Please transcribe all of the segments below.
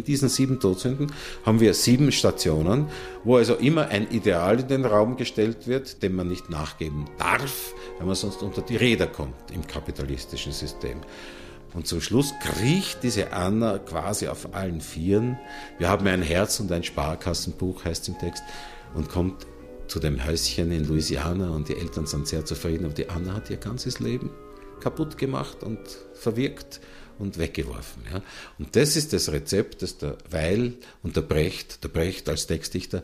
In diesen sieben Todsünden haben wir sieben Stationen, wo also immer ein Ideal in den Raum gestellt wird, dem man nicht nachgeben darf, wenn man sonst unter die Räder kommt im kapitalistischen System. Und zum Schluss kriecht diese Anna quasi auf allen Vieren. Wir haben ein Herz und ein Sparkassenbuch, heißt es im Text, und kommt zu dem Häuschen in Louisiana und die Eltern sind sehr zufrieden, aber die Anna hat ihr ganzes Leben kaputt gemacht und verwirkt und weggeworfen. Ja. Und das ist das Rezept, das der Weil und der Brecht, der Brecht als Textdichter,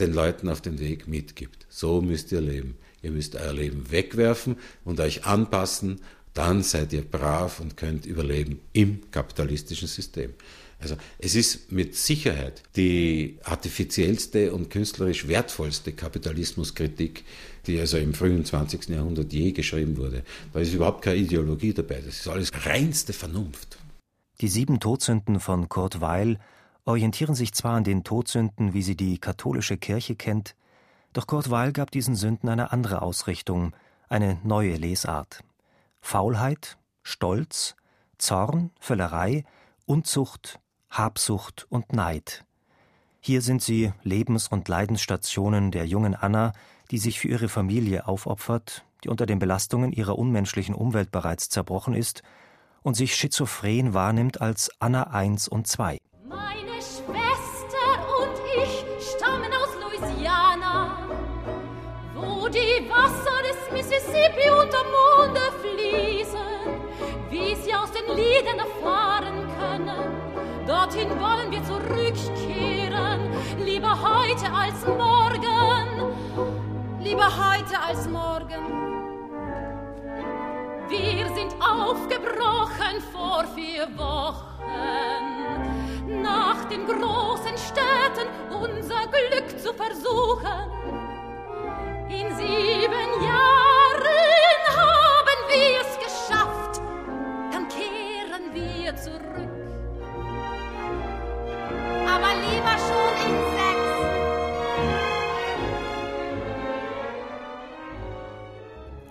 den Leuten auf den Weg mitgibt. So müsst ihr leben. Ihr müsst euer Leben wegwerfen und euch anpassen, dann seid ihr brav und könnt überleben im kapitalistischen System. Also es ist mit Sicherheit die artifiziellste und künstlerisch wertvollste Kapitalismuskritik, die also im frühen 20. Jahrhundert je geschrieben wurde. Da ist überhaupt keine Ideologie dabei, das ist alles reinste Vernunft. Die sieben Todsünden von Kurt Weil orientieren sich zwar an den Todsünden, wie sie die katholische Kirche kennt, doch Kurt Weil gab diesen Sünden eine andere Ausrichtung, eine neue Lesart. Faulheit, Stolz, Zorn, Völlerei, Unzucht, Habsucht und Neid. Hier sind sie Lebens- und Leidensstationen der jungen Anna, die sich für ihre Familie aufopfert, die unter den Belastungen ihrer unmenschlichen Umwelt bereits zerbrochen ist und sich schizophren wahrnimmt als Anna 1 und 2. Meine Schwester und ich stammen aus Louisiana, wo die Wasser des Mississippi unterm fließen, den Liedern erfahren können. Dorthin wollen wir zurückkehren, lieber heute als morgen lieber heute als morgen. Wir sind aufgebrochen vor vier Wochen, nach den großen Städten unser Glück zu versuchen.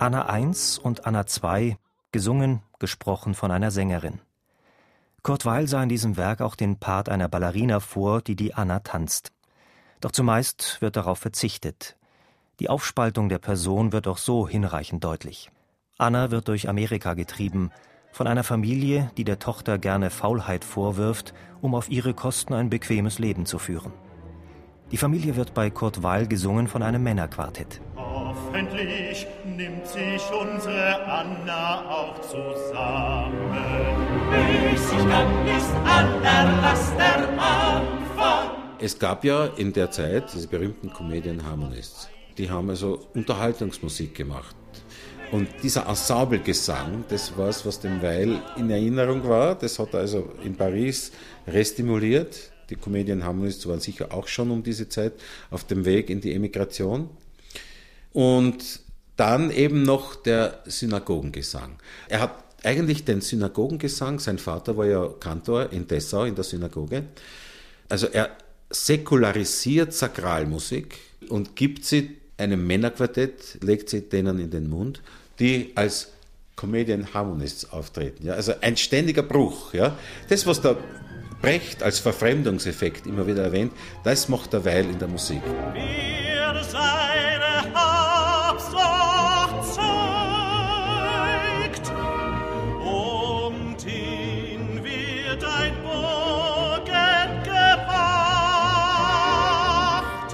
Anna 1 und Anna 2, gesungen, gesprochen von einer Sängerin. Kurt Weil sah in diesem Werk auch den Part einer Ballerina vor, die die Anna tanzt. Doch zumeist wird darauf verzichtet. Die Aufspaltung der Person wird auch so hinreichend deutlich. Anna wird durch Amerika getrieben, von einer Familie, die der Tochter gerne Faulheit vorwirft, um auf ihre Kosten ein bequemes Leben zu führen. Die Familie wird bei Kurt Weil gesungen von einem Männerquartett. Hoffentlich nimmt sich unsere Anna auch zusammen. Müßiggang ist allerlass der Anfang. Es gab ja in der Zeit diese berühmten Comedian Harmonists. Die haben also Unterhaltungsmusik gemacht. Und dieser Ensemblegesang, das war es, was dem Weil in Erinnerung war. Das hat er also in Paris restimuliert. Die Comedian Harmonists waren sicher auch schon um diese Zeit auf dem Weg in die Emigration. Und dann eben noch der Synagogengesang. Er hat eigentlich den Synagogengesang, sein Vater war ja Kantor in Dessau in der Synagoge. Also er säkularisiert Sakralmusik und gibt sie einem Männerquartett, legt sie denen in den Mund, die als Comedian Harmonists auftreten. Ja? Also ein ständiger Bruch. Ja? Das, was der Brecht als Verfremdungseffekt immer wieder erwähnt, das macht er Weil in der Musik. Wir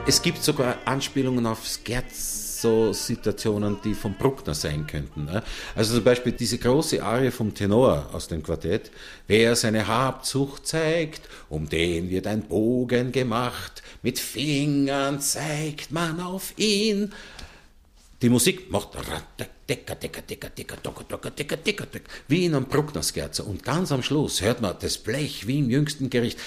Es gibt sogar Anspielungen auf Scherzo-Situationen, die von Bruckner sein könnten. ne? Also zum Beispiel diese große Arie vom Tenor aus dem Quartett. Wer seine Habsucht zeigt, um den wird ein Bogen gemacht. Mit Fingern zeigt man auf ihn. Die Musik macht wie in einem Bruckner-Scherzo. Und ganz am Schluss hört man das Blech wie im jüngsten Gericht.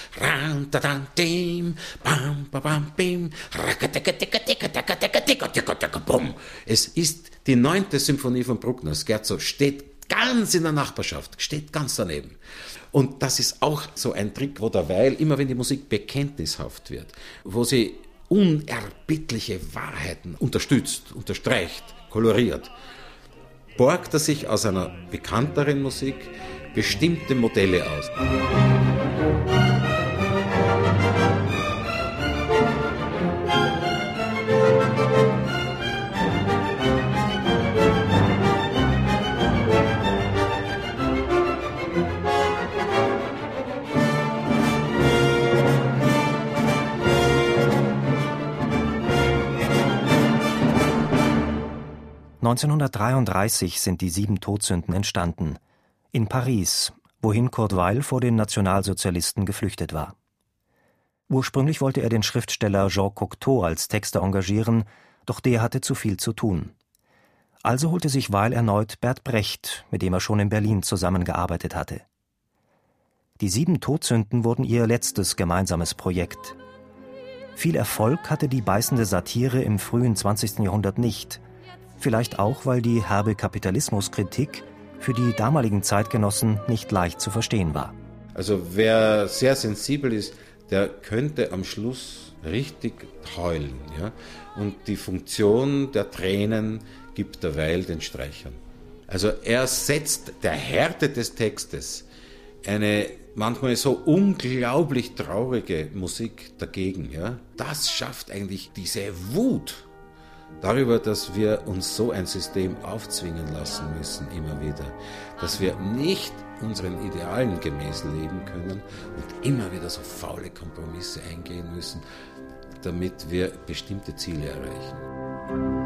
Es ist die neunte Symphonie von Bruckner, Scherzo, steht ganz in der Nachbarschaft, steht ganz daneben. Und das ist auch so ein Trick, wo der Weil, immer wenn die Musik bekenntnishaft wird, wo sie unerbittliche Wahrheiten unterstützt, unterstreicht, koloriert, borgt er sich aus einer bekannteren Musik bestimmte Modelle aus. 1933 sind die sieben Todsünden entstanden. In Paris, wohin Kurt Weil vor den Nationalsozialisten geflüchtet war. Ursprünglich wollte er den Schriftsteller Jean Cocteau als Texter engagieren, doch der hatte zu viel zu tun. Also holte sich Weil erneut Bert Brecht, mit dem er schon in Berlin zusammengearbeitet hatte. Die sieben Todsünden wurden ihr letztes gemeinsames Projekt. Viel Erfolg hatte die beißende Satire im frühen 20. Jahrhundert nicht – vielleicht auch, weil die herbe Kapitalismuskritik für die damaligen Zeitgenossen nicht leicht zu verstehen war. Also wer sehr sensibel ist, der könnte am Schluss richtig heulen. Ja? Und die Funktion der Tränen gibt derweil den Streichern. Also er setzt der Härte des Textes eine manchmal so unglaublich traurige Musik dagegen. Ja? Das schafft eigentlich diese Wut darüber, dass wir uns so ein System aufzwingen lassen müssen, immer wieder, dass wir nicht unseren Idealen gemäß leben können und immer wieder so faule Kompromisse eingehen müssen, damit wir bestimmte Ziele erreichen.